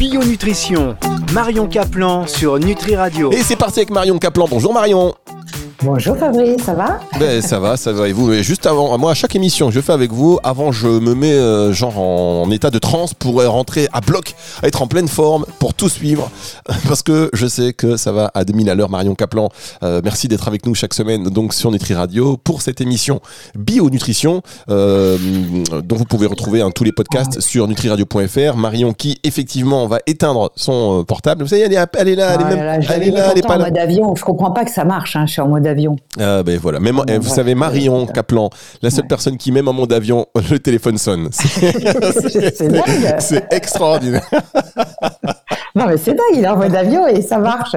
Bio Nutrition, Marion Caplan sur Nutri Radio. Et c'est parti avec Marion Caplan. Bonjour Marion. Bonjour Fabrice, ça va? Ben, Ça va, ça va et vous Mais juste avant, moi à chaque émission que je fais avec vous, avant je me mets euh, genre en, état de transe pour rentrer à bloc, être en pleine forme pour tout suivre parce que je sais que ça va à 2000 à l'heure Marion Caplan. Euh, merci d'être avec nous chaque semaine donc sur Nutri Radio pour cette émission Bio Nutrition euh, dont vous pouvez retrouver hein, tous les podcasts sur nutriradio.fr. Marion qui effectivement va éteindre son portable. Vous savez, elle est, elle est là, elle est, même, là, elle est là, elle est pas en mode avion. Je comprends pas que ça marche. Hein, je suis en mode Ah ben voilà, même, ah, vous savez, Marion Kaplan, la seule personne qui, même en mode avion, le téléphone sonne. C'est extraordinaire. Non, mais c'est dingue, il est en mode avion et ça marche.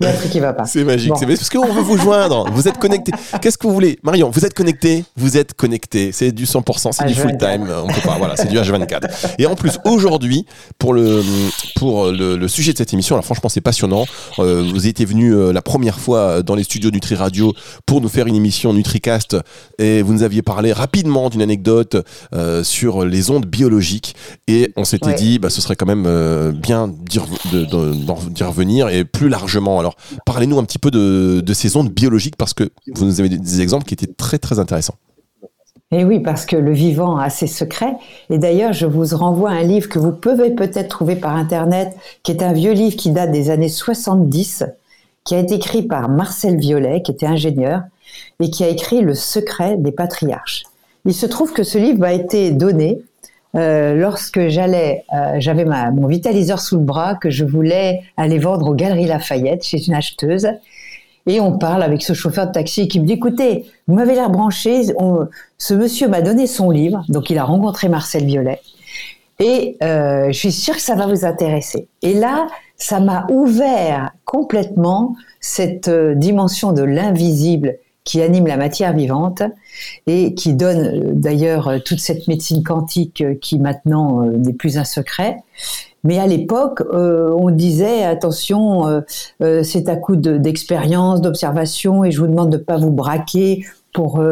Il y a un truc qui va pas. C'est magique. C'est parce qu'on veut vous joindre. Vous êtes connecté. Qu'est-ce que vous voulez? Marion, vous êtes connecté Vous êtes connecté. C'est du 100%, c'est du full time. On peut pas, voilà, c'est du H24. Et en plus, aujourd'hui, pour, le, pour le, sujet de cette émission, alors franchement, c'est passionnant. Euh, vous étiez venu euh, la première fois dans les studios Nutri Radio pour nous faire une émission NutriCast et vous nous aviez parlé rapidement d'une anecdote euh, sur les ondes biologiques et on s'était dit, bah, ce serait quand même bien dire d'y revenir et plus largement. Alors, parlez-nous un petit peu de, ces ondes biologiques parce que vous nous avez des exemples qui étaient très très intéressants. Et oui, parce que le vivant a ses secrets. Et d'ailleurs, je vous renvoie à un livre que vous pouvez peut-être trouver par Internet, qui est un vieux livre qui date des années 70, qui a été écrit par Marcel Violet, qui était ingénieur, et qui a écrit Le secret des patriarches. Il se trouve que ce livre a été donné euh, lorsque j'allais, euh, j'avais mon vitaliseur sous le bras que je voulais aller vendre aux Galeries Lafayette chez une acheteuse. Et on parle avec ce chauffeur de taxi qui me dit, écoutez, vous m'avez l'air branché, ce monsieur m'a donné son livre, donc il a rencontré Marcel Violet, et euh, je suis sûre que ça va vous intéresser. Et là, ça m'a ouvert complètement cette dimension de l'invisible qui anime la matière vivante et qui donne euh, d'ailleurs euh, toute cette médecine quantique euh, qui maintenant n'est plus un secret. Mais à l'époque, on disait attention, c'est à coup d'expérience, d'observation, et je vous demande de ne pas vous braquer pour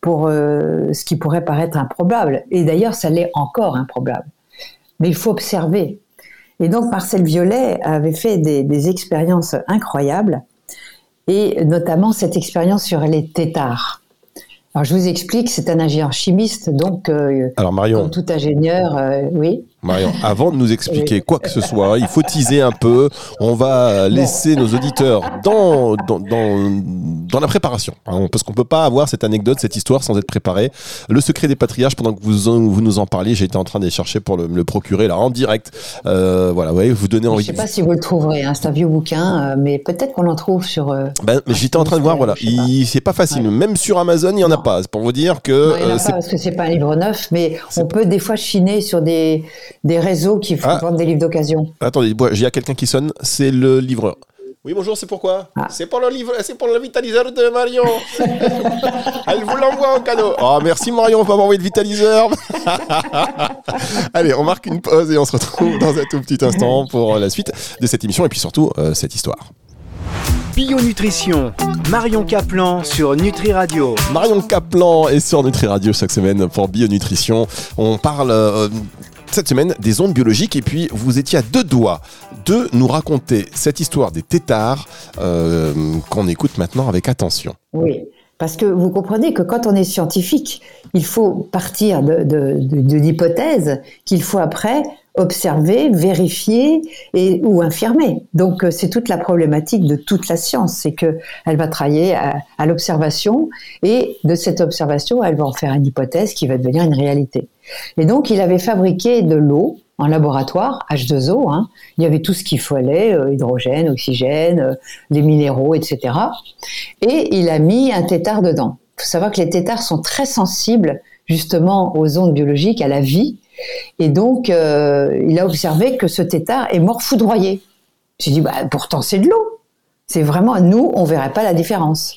pour ce qui pourrait paraître improbable. Et d'ailleurs, ça l'est encore improbable. Mais il faut observer. Et donc Marcel Violet avait fait des, des expériences incroyables et notamment cette expérience sur les têtards. Alors je vous explique, c'est un ingénieur chimiste, donc euh, Alors Marion, comme tout ingénieur, euh, oui. Marion, avant de nous expliquer quoi que ce soit, il faut teaser un peu. On va laisser nos auditeurs dans, dans, dans, la préparation. Hein, parce qu'on peut pas avoir cette anecdote, cette histoire sans être préparé. Le secret des patriarches, pendant que vous, vous nous en parliez, j'étais en train de chercher pour le, le procurer là en direct. Euh, voilà, ouais, vous donnez envie. Je sais pas si vous le trouverez, hein, c'est un vieux bouquin, euh, mais peut-être qu'on en trouve sur. Euh, ben, j'étais en train de voir, voilà. C'est pas facile. Même sur Amazon, il y en a pas. C'est pour vous dire que. Non, il y en a pas parce que c'est pas un livre neuf, mais on peut des fois chiner sur des des réseaux qui font ah. des livres d'occasion. Attendez, il y a quelqu'un qui sonne, c'est le livreur. Oui, bonjour, c'est pourquoi ah. C'est pour le livre, c'est pour le vitaliseur de Marion. Elle vous l'envoie en cadeau. Oh, merci Marion pour m'envoyer le vitaliseur. Allez, on marque une pause et on se retrouve dans un tout petit instant pour la suite de cette émission et puis surtout euh, cette histoire. Bio Nutrition, Marion Caplan sur Nutri Radio. Marion Caplan est sur Nutri Radio chaque semaine pour Bio Nutrition. On parle euh, cette semaine des ondes biologiques et puis vous étiez à deux doigts de nous raconter cette histoire des têtards euh, qu'on écoute maintenant avec attention. Oui. Parce que vous comprenez que quand on est scientifique, il faut partir de, de l'hypothèse qu'il faut après observer, vérifier et ou infirmer. Donc euh, c'est toute la problématique de toute la science, c'est que elle va travailler à, l'observation et de cette observation, elle va en faire une hypothèse qui va devenir une réalité. Et donc il avait fabriqué de l'eau en laboratoire, H2O, hein. il y avait tout ce qu'il fallait, euh, hydrogène, oxygène, euh, les minéraux, etc. Et il a mis un tétard dedans. Il faut savoir que les tétards sont très sensibles justement aux ondes biologiques, à la vie, et donc, euh, il a observé que ce tétard est mort foudroyé. J'ai dit, bah, pourtant c'est de l'eau. C'est vraiment, nous, on verrait pas la différence.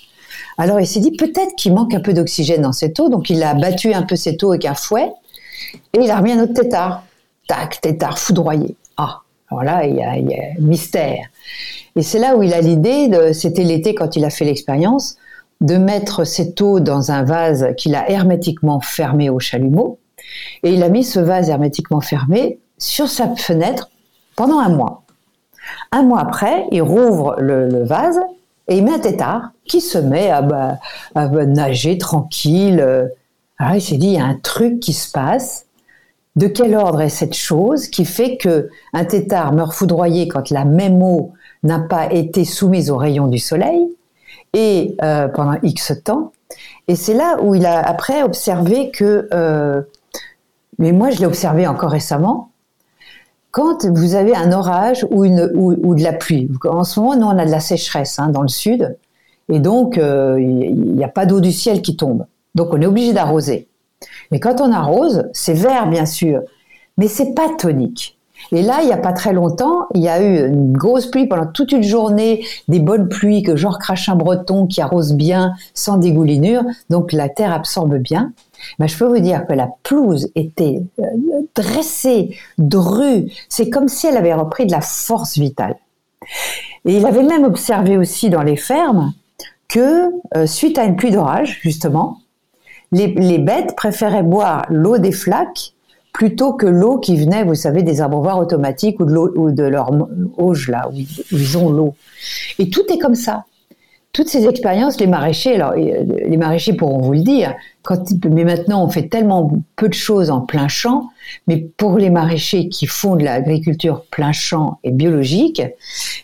Alors il s'est dit, peut-être qu'il manque un peu d'oxygène dans cette eau, donc il a battu un peu cette eau avec un fouet, et il a remis un autre tétard. Tac, tétard foudroyé. Ah, alors là, il y a, il y a mystère. Et c'est là où il a l'idée, c'était l'été quand il a fait l'expérience, de mettre cette eau dans un vase qu'il a hermétiquement fermé au chalumeau, et il a mis ce vase hermétiquement fermé sur sa fenêtre pendant un mois. Un mois après, il rouvre le, vase et il met un tétard qui se met à, bah, nager tranquille. Alors il s'est dit, il y a un truc qui se passe. De quel ordre est cette chose qui fait que un tétard meurt foudroyé quand la même eau n'a pas été soumise aux rayons du soleil et euh, pendant X temps? Et c'est là où il a après observé que, euh, mais moi je l'ai observé encore récemment, quand vous avez un orage ou, de la pluie, en ce moment, nous, on a de la sécheresse hein, dans le sud, et donc euh, il n'y a pas d'eau du ciel qui tombe. Donc on est obligé d'arroser. Mais quand on arrose, c'est vert, bien sûr, mais c'est pas tonique. Et là, il n'y a pas très longtemps, il y a eu une grosse pluie pendant toute une journée, des bonnes pluies que genre Crachin Breton qui arrose bien sans dégoulinure, donc la terre absorbe bien. Mais je peux vous dire que la pelouse était euh, dressée, drue. C'est comme si elle avait repris de la force vitale. Et il avait même observé aussi dans les fermes que euh, suite à une pluie d'orage, justement, les, bêtes préféraient boire l'eau des flaques plutôt que l'eau qui venait, vous savez, des abreuvoirs automatiques ou de ou de leur auge là où ils ont l'eau. Et tout est comme ça toutes ces expériences, les maraîchers, alors euh, les maraîchers pourront vous le dire, mais maintenant on fait tellement peu de choses en plein champ, mais pour les maraîchers qui font de l'agriculture plein champ et biologique,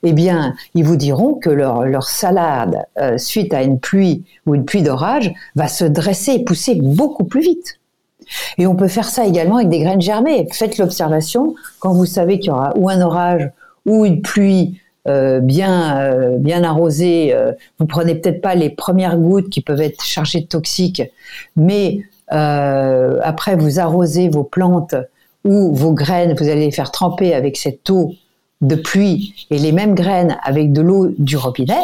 eh bien, ils vous diront que leur, leur salade, euh, suite à une pluie ou une pluie d'orage, va se dresser et pousser beaucoup plus vite. Et on peut faire ça également avec des graines germées. Faites l'observation quand vous savez qu'il y aura ou un orage ou une pluie euh, bien euh, bien arrosé, euh, vous prenez peut-être pas les premières gouttes qui peuvent être chargées de toxiques, mais après vous arrosez vos plantes ou vos graines, vous allez les faire tremper avec cette eau de pluie et les mêmes graines avec de l'eau du robinet,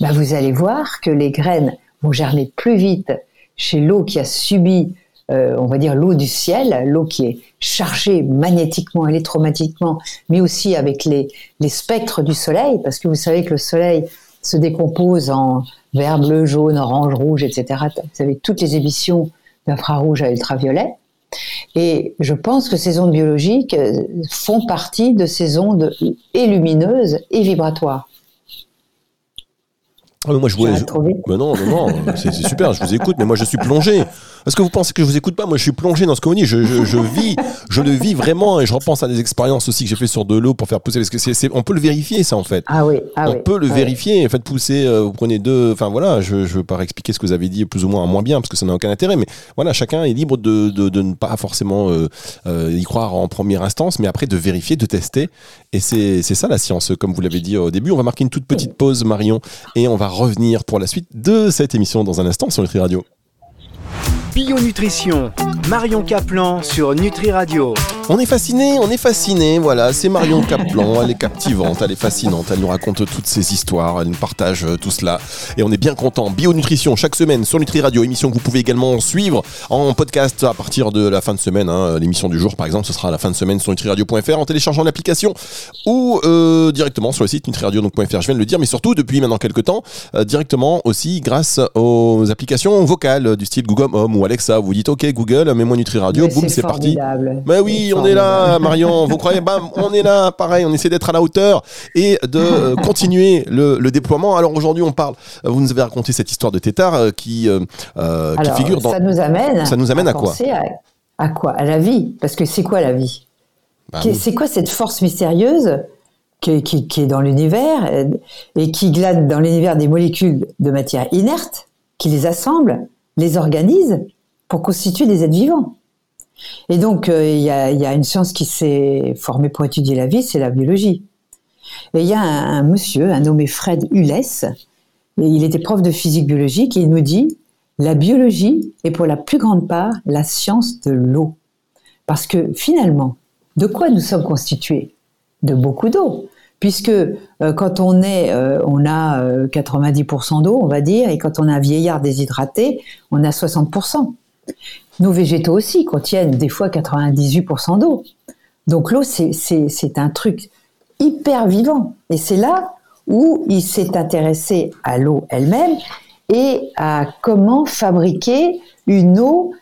bah vous allez voir que les graines vont germer plus vite chez l'eau qui a subi euh, on va dire l'eau du ciel, l'eau qui est chargée magnétiquement, électromagnétiquement, mais aussi avec les, spectres du soleil, parce que vous savez que le soleil se décompose en vert, bleu, jaune, orange, rouge, etc. Vous avez toutes les émissions d'infrarouge à ultraviolet. Et je pense que ces ondes biologiques euh, font partie de ces ondes et lumineuses et vibratoires. Ah, moi je voulais. non, non, non, c'est super, je vous écoute, mais moi je suis plongé. Est-ce que vous pensez que je vous écoute pas? Moi, je suis plongé dans ce que vous dites. Je, je, vis, je le vis vraiment, et je repense à des expériences aussi que j'ai fait sur de l'eau pour faire pousser. Parce que c'est, on peut le vérifier, ça en fait. Ah oui. Ah on peut le ah vérifier. Faites pousser. Euh, vous prenez deux. Enfin voilà, je, je veux pas expliquer ce que vous avez dit plus ou moins moins bien parce que ça n'a aucun intérêt. Mais voilà, chacun est libre de, de, de ne pas forcément euh, euh, y croire en première instance, mais après de vérifier, de tester. Et c'est, c'est ça la science, comme vous l'avez dit au début. On va marquer une toute petite pause, Marion, et on va revenir pour la suite de cette émission dans un instant sur Nutri Radio. Bio Nutrition, Marion Caplan sur Nutri Radio. On est fasciné, on est fasciné, voilà, c'est Marion Caplan, elle est captivante, elle est fascinante, elle nous raconte toutes ses histoires, elle nous partage euh, tout cela et on est bien content. Bio Nutrition chaque semaine sur Nutri Radio, émission que vous pouvez également suivre en podcast à partir de la fin de semaine. Hein. L'émission du jour par exemple, ce sera à la fin de semaine sur nutriradio.fr en téléchargeant l'application ou euh, directement sur le site nutriradio.fr, je viens de le dire, mais surtout depuis maintenant quelques temps, euh, directement aussi grâce aux applications vocales du style Google Home ou Alexa. Vous dites OK Google, mets-moi Nutri Radio, boum, c'est parti. Mais oui, on est là, Marion. Vous croyez Bam, on est là. Pareil, on essaie d'être à la hauteur et de euh, continuer le, déploiement. Alors aujourd'hui, on parle. Euh, vous nous avez raconté cette histoire de tétard euh, qui, qui figure dans. Ça nous amène. Ça nous amène à, quoi à, quoi? À la vie. Parce que c'est quoi la vie? Bah C'est quoi cette force mystérieuse qui, qui est dans l'univers et qui glade dans l'univers des molécules de matière inerte, qui les assemble, les organise pour constituer des êtres vivants. Et donc, euh, il y, a, une science qui s'est formée pour étudier la vie, c'est la biologie. Et il y a un, monsieur, un nommé Fred Hullès, et il était prof de physique biologique, et il nous dit, la biologie est pour la plus grande part la science de l'eau. Parce que finalement, de quoi nous sommes constitués? De beaucoup d'eau. Puisque euh, quand on est, euh, on a 90% d'eau, on va dire, et quand on a un vieillard déshydraté, on a 60%. Nos végétaux aussi contiennent des fois 98% d'eau. Donc l'eau, c'est un truc hyper vivant. Et c'est là où il s'est intéressé à l'eau elle-même et à comment fabriquer une eau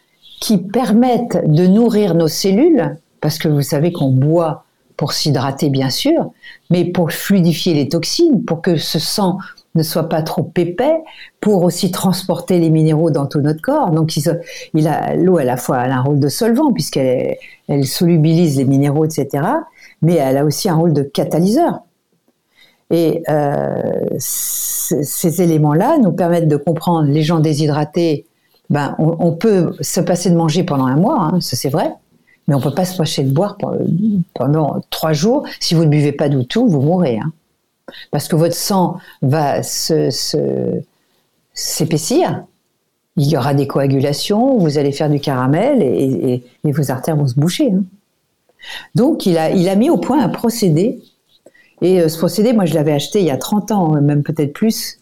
qui permette de nourrir nos cellules, parce que vous savez qu'on boit pour s'hydrater bien sûr, mais pour fluidifier les toxines, pour que ce sang ne soit pas trop épais, pour aussi transporter les minéraux dans tout notre corps. Donc, il, a l'eau à la fois a un rôle de solvant puisqu'elle elle solubilise les minéraux, etc. Mais elle a aussi un rôle de catalyseur. Et euh, ces éléments-là nous permettent de comprendre les gens déshydratés. Ben, on, peut se passer de manger pendant un mois, hein, ça c'est vrai, mais on peut pas se passer de boire pendant trois jours. Si vous ne buvez pas du tout, vous mourrez. Hein parce que votre sang va s'épaissir, il y aura des coagulations, vous allez faire du caramel et, vos artères vont se boucher. Hein. Donc il a, mis au point un procédé, et euh, ce procédé, moi je l'avais acheté il y a 30 ans, même peut-être plus,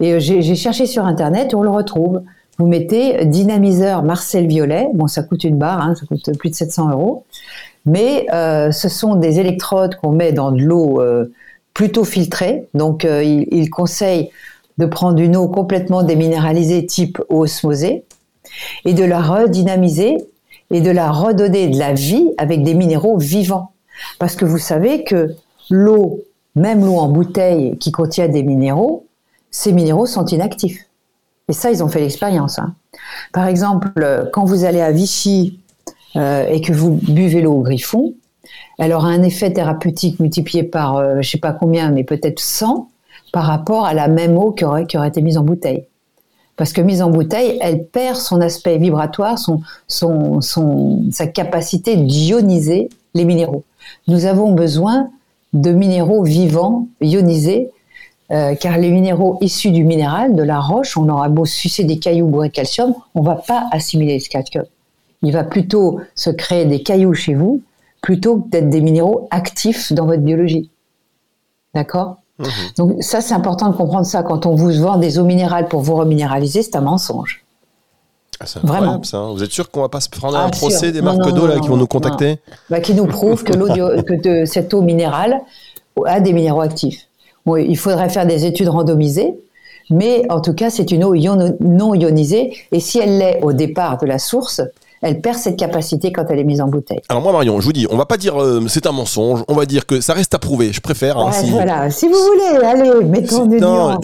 et euh, j'ai cherché sur Internet et on le retrouve. Vous mettez dynamiseur Marcel Violet, bon ça coûte une barre, hein, ça coûte plus de 700 euros, mais euh, ce sont des électrodes qu'on met dans de l'eau plutôt filtrée. Donc, euh, il, conseille de prendre une eau complètement déminéralisée type osmosée et de la redynamiser et de la redonner de la vie avec des minéraux vivants. Parce que vous savez que l'eau, même l'eau en bouteille qui contient des minéraux, ces minéraux sont inactifs. Et ça, ils ont fait l'expérience. Hein. Par exemple, quand vous allez à Vichy euh, et que vous buvez l'eau au griffon, elle aura un effet thérapeutique multiplié par, je euh, je sais pas combien, mais peut-être 100 par rapport à la même eau qui aurait, qui aurait été mise en bouteille. Parce que mise en bouteille, elle perd son aspect vibratoire, son, son, son, sa capacité d'ioniser les minéraux. Nous avons besoin de minéraux vivants, ionisés, euh, car les minéraux issus du minéral, de la roche, on aura beau sucer des cailloux bourrés de calcium, on va pas assimiler le calcium. Il va plutôt se créer des cailloux chez vous plutôt que d'être des minéraux actifs dans votre biologie. D'accord? Mhm. Donc ça, c'est important de comprendre ça. Quand on vous vend des eaux minérales pour vous reminéraliser, c'est un mensonge. Ah, c'est Vraiment. ça. Hein. Vous êtes sûr qu'on va pas se prendre un ah, procès des marques d'eau qui vont nous contacter bah, Qui nous prouvent que, que de cette eau minérale a des minéraux actifs. il faudrait faire des études randomisées, mais en tout cas, c'est une eau non ionisée. Et si elle l'est au départ de la source, elle perd cette capacité quand elle est mise en bouteille. Alors moi Marion, je vous dis, on va pas dire euh, c'est un mensonge, on va dire que ça reste à prouver. Je préfère. Hein, si... Voilà, si vous voulez, allez, mettons des non,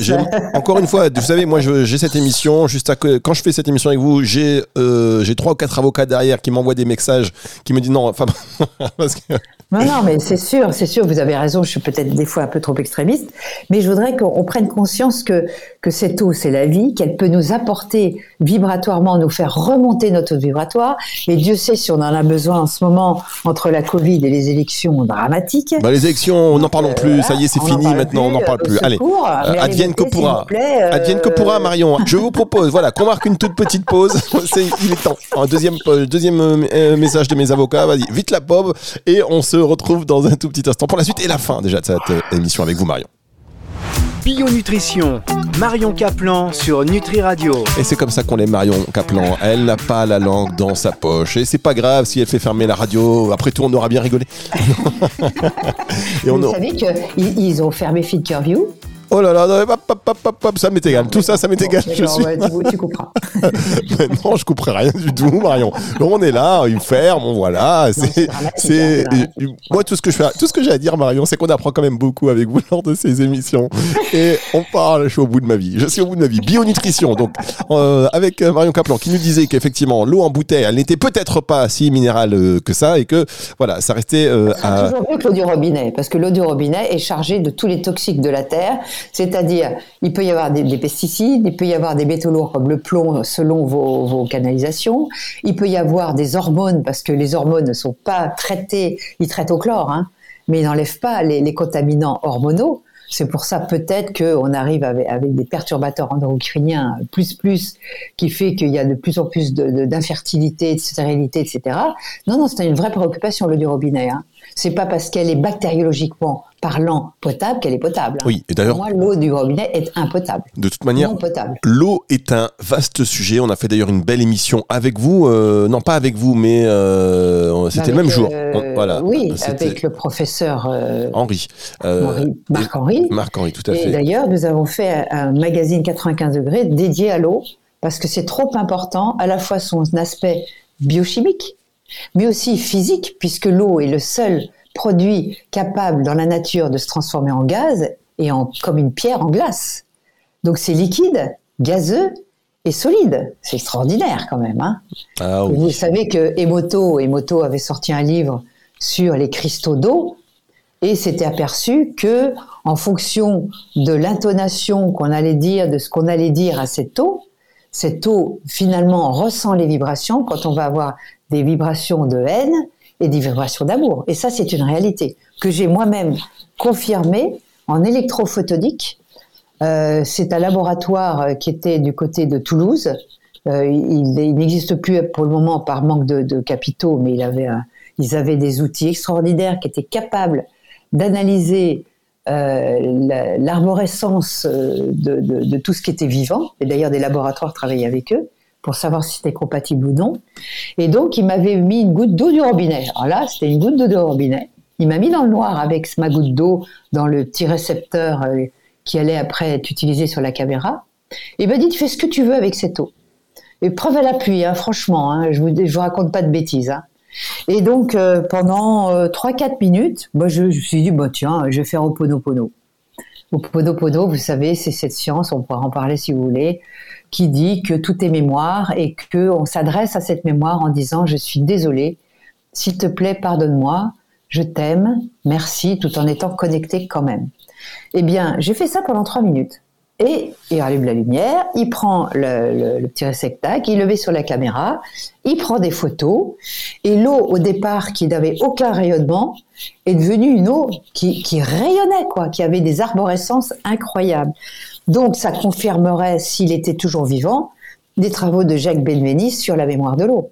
Encore une fois, vous savez, moi j'ai cette émission, juste à quand je fais cette émission avec vous, j'ai euh, j'ai trois ou quatre avocats derrière qui m'envoient des messages, qui me disent non, enfin parce que non, non, mais c'est sûr, c'est sûr, vous avez raison, je suis peut-être des fois un peu trop extrémiste, mais je voudrais qu'on prenne conscience que, que cette eau, c'est la vie, qu'elle peut nous apporter vibratoirement, nous faire remonter notre vibratoire, et Dieu sait si on en a besoin en ce moment entre la Covid et les élections dramatiques. Bah, les élections, n'en parlons plus, ça y est, c'est fini maintenant, on n'en parle plus. Allez, euh, advienne que pourra. Euh, advienne que pourra, Marion. Je vous propose, voilà, qu'on marque une toute petite pause, il est temps. Un deuxième, euh, deuxième message de mes avocats, vas-y, vite la pop, et on se retrouve dans un tout petit instant pour la suite et la fin déjà de cette euh, émission avec vous Marion. Bio Nutrition, Marion Caplan sur Nutri Radio. Et c'est comme ça qu'on l'aime Marion Caplan. Elle n'a pas la langue dans sa poche. Et c'est pas grave si elle fait fermer la radio. Après tout, on aura bien rigolé. et on Vous savez qu'ils ont fermé View Oh là là, ça m'est égal. Tout ça, ça m'est égal. Je suis... tu, couperas. non, je couperai rien du tout, Marion. on est là, il ferme, on voilà. C'est, c'est, moi tout ce que je fais, tout ce que j'ai à dire, Marion, c'est qu'on apprend quand même beaucoup avec vous lors de ces émissions. Et on parle. Je suis au bout de ma vie. Je suis au bout de ma vie. Bionutrition. Donc, euh, avec euh, Marion Caplan, qui nous disait qu'effectivement, l'eau en bouteille, elle n'était peut-être pas si minérale euh, que ça, et que voilà, ça restait. Euh, à... toujours mieux que l'eau du robinet, parce que l'eau du robinet est chargée de tous les toxiques de la terre c'est-à-dire, il peut y avoir des, pesticides, il peut y avoir des métaux lourds comme le plomb selon vos, canalisations, il peut y avoir des hormones parce que les hormones ne sont pas traitées, ils traitent au chlore, hein, mais ils n'enlèvent pas les, contaminants hormonaux. C'est pour ça peut-être qu'on arrive avec, des perturbateurs endocriniens plus plus, qui fait qu'il y a de plus en plus d'infertilité, de, de, stérilité, etc. Non, non, c'est une vraie préoccupation le du robinet. Hein. C'est pas parce qu'elle est bactériologiquement parlant potable qu'elle est potable. Hein. Oui, et d'ailleurs. Moi, l'eau du robinet est impotable. De toute manière, l'eau est un vaste sujet. On a fait d'ailleurs une belle émission avec vous. Euh, non, pas avec vous, mais euh, c'était le même jour. Euh, voilà. Oui, avec le professeur Henri. Marc-Henri. Marc-Henri, tout à fait. Et d'ailleurs, nous avons fait un magazine 95 degrés dédié à l'eau parce que c'est trop important, à la fois son aspect biochimique, mais aussi physique, puisque l'eau est le seul produit capable dans la nature de se transformer en gaz et en, comme une pierre en glace. Donc c'est liquide, gazeux et solide. C'est extraordinaire quand même. Hein ah Vous savez que Emoto, Emoto avait sorti un livre sur les cristaux d'eau et s'était aperçu que en fonction de l'intonation qu'on allait dire, de ce qu'on allait dire à cette eau, cette eau finalement ressent les vibrations quand on va avoir des vibrations de haine et des vibrations d'amour. Et ça, c'est une réalité que j'ai moi-même confirmée en électrophotonique. Euh, c'est un laboratoire qui était du côté de Toulouse. Euh, il, n'existe plus pour le moment par manque de, capitaux, mais il avait ils avaient des outils extraordinaires qui étaient capables d'analyser euh, l'arborescence euh, de, de, tout ce qui était vivant. Et d'ailleurs, des laboratoires travaillaient avec eux pour savoir si c'était compatible ou non. Et donc, il m'avait mis une goutte d'eau du robinet. Alors là, c'était une goutte d'eau du robinet. Il m'a mis dans le noir avec ma goutte d'eau dans le petit récepteur euh, qui allait après être utilisé sur la caméra. Il m'a dit, tu fais ce que tu veux avec cette eau. Et preuve à l'appui, hein, franchement, hein, je je vous raconte pas de bêtises. Hein. Et donc, euh, pendant 3-4 euh, minutes, moi, je, me suis dit, bah, tiens, je vais faire Oponopono. Oponopono, vous savez, c'est cette science, on pourra en parler si vous voulez, qui dit que tout est mémoire et qu'on s'adresse à cette mémoire en disant, je suis désolé, s'il te plaît, pardonne-moi, je t'aime, merci, tout en étant connecté quand même. Eh bien, j'ai fait ça pendant 3 minutes. Et il allume la lumière, il prend le, petit réceptacle, il le met sur la caméra, il prend des photos, et l'eau au départ qui n'avait aucun rayonnement est devenue une eau qui, rayonnait, quoi, qui avait des arborescences incroyables. Donc ça confirmerait, s'il était toujours vivant, des travaux de Jacques Benveniste sur la mémoire de l'eau.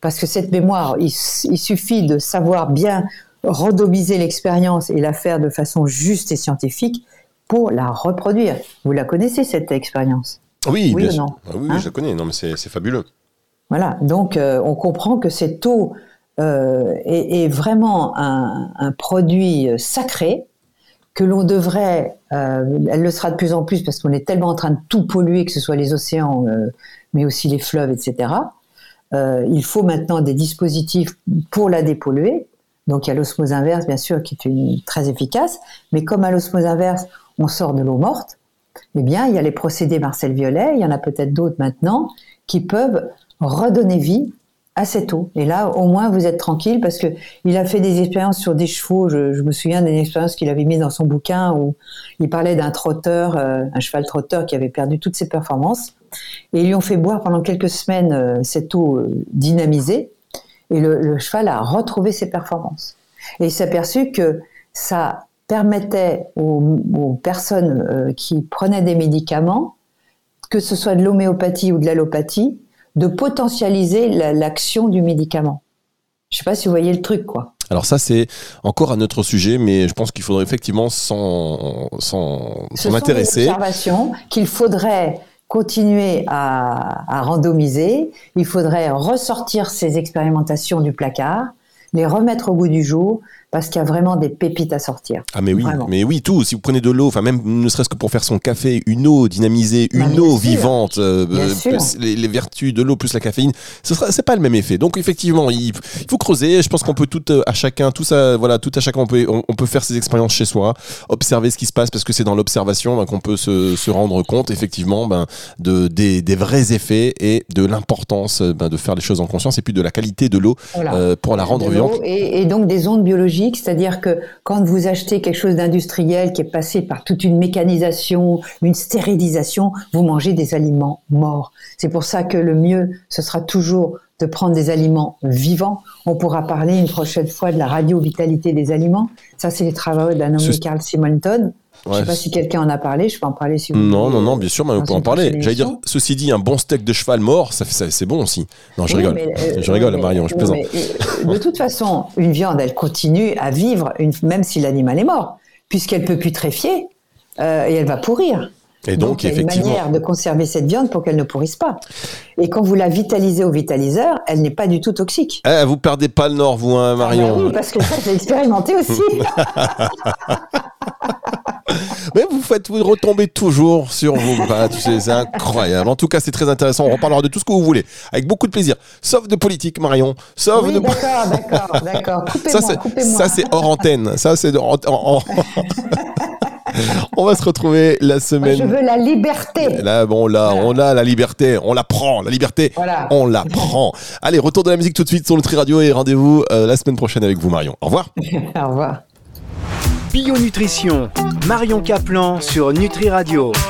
Parce que cette mémoire, il, il suffit de savoir bien randomiser l'expérience et la faire de façon juste et scientifique pour la reproduire. Vous la connaissez, cette expérience? Oui, oui, bien ah oui, hein je la connais. Non, mais c'est fabuleux. Voilà, donc euh, on comprend que cette eau euh, est, vraiment un, produit euh, sacré que l'on devrait, elle le sera de plus en plus parce qu'on est tellement en train de tout polluer, que ce soit les océans, mais aussi les fleuves, etc. il faut maintenant des dispositifs pour la dépolluer. Donc il y a l'osmose inverse, bien sûr, qui est très efficace, mais comme à l'osmose inverse, on sort de l'eau morte, eh bien, il y a les procédés Marcel Violet, il y en a peut-être d'autres maintenant, qui peuvent redonner vie cette eau. Et là, au moins, vous êtes tranquille parce que il a fait des expériences sur des chevaux. Je, me souviens d'une expérience qu'il avait mise dans son bouquin où il parlait d'un trotteur, euh, un cheval trotteur qui avait perdu toutes ses performances. Et ils lui ont fait boire pendant quelques semaines euh, cette eau euh, dynamisée. Et le, cheval a retrouvé ses performances. Et il s'est aperçu que ça permettait aux, personnes euh, qui prenaient des médicaments, que ce soit de l'homéopathie ou de l'allopathie, de potentialiser l'action du médicament. Je ne sais pas si vous voyez le truc, quoi. Alors ça, c'est encore un autre sujet, mais je pense qu'il faudrait effectivement s'en intéresser. observations qu'il faudrait continuer à, à randomiser. Il faudrait ressortir ces expérimentations du placard, les remettre au goût du jour, parce qu'il y a vraiment des pépites à sortir. Ah mais oui, mais oui, tout. Si vous prenez de l'eau, enfin même ne serait-ce que pour faire son café, une eau dynamisée, bah, une eau vivante, euh, euh, les, vertus de l'eau plus la caféine, ce sera, c'est pas le même effet. Donc effectivement, il, faut creuser. Je pense qu'on peut tout euh, à chacun, tout ça, voilà, tout à chacun, on peut, on, peut faire ses expériences chez soi, observer ce qui se passe parce que c'est dans l'observation ben, qu'on peut se, se, rendre compte effectivement ben, de des, des, vrais effets et de l'importance ben, de faire les choses en conscience et puis de la qualité de l'eau pour la rendre vivante. Et, et donc des ondes biologiques c'est-à-dire que quand vous achetez quelque chose d'industriel qui est passé par toute une mécanisation, une stérilisation, vous mangez des aliments morts. C'est pour ça que le mieux, ce sera toujours de prendre des aliments vivants. On pourra parler une prochaine fois de la radio-vitalité des aliments. Ça, c'est les travaux d'un homme, Carl Simonton. Je ne sais pas si quelqu'un en a parlé, je peux en parler si vous Non, non, non, bien sûr, mais on peut en parler. J'allais dire, ceci dit, un bon steak de cheval mort, ça, ça c'est bon aussi. Non, je rigole. Euh, je rigole, Marion, je plaisante. Euh, de toute façon, une viande, elle continue à vivre, une, même si l'animal est mort, puisqu'elle peut putréfier euh, et elle va pourrir. Et donc, il y a une manière de conserver cette viande pour qu'elle ne pourrisse pas. Et quand vous la vitalisez au vitaliseur, elle n'est pas du tout toxique. Eh, vous perdez pas le nord, vous, hein, Marion. Ah bah oui, parce que ça, j'ai expérimenté aussi. Mais vous faites, vous retombez toujours sur vos pattes. C'est incroyable. En tout cas, c'est très intéressant. On reparlera de tout ce que vous voulez, avec beaucoup de plaisir. Sauf de politique, Marion. Sauf oui, de. D'accord, d'accord, d'accord. Ça, c'est, hors antenne. Ça, c'est. En, en... on va se retrouver la semaine. Moi, je veux la liberté. Là, bon, là, voilà. on a la liberté. On la prend. La liberté, voilà. on la prend. Allez, retour de la musique tout de suite sur Nutri Radio et rendez-vous euh, la semaine prochaine avec vous, Marion. Au revoir. Au revoir. Bio Nutrition, Marion Caplan sur Nutri Radio.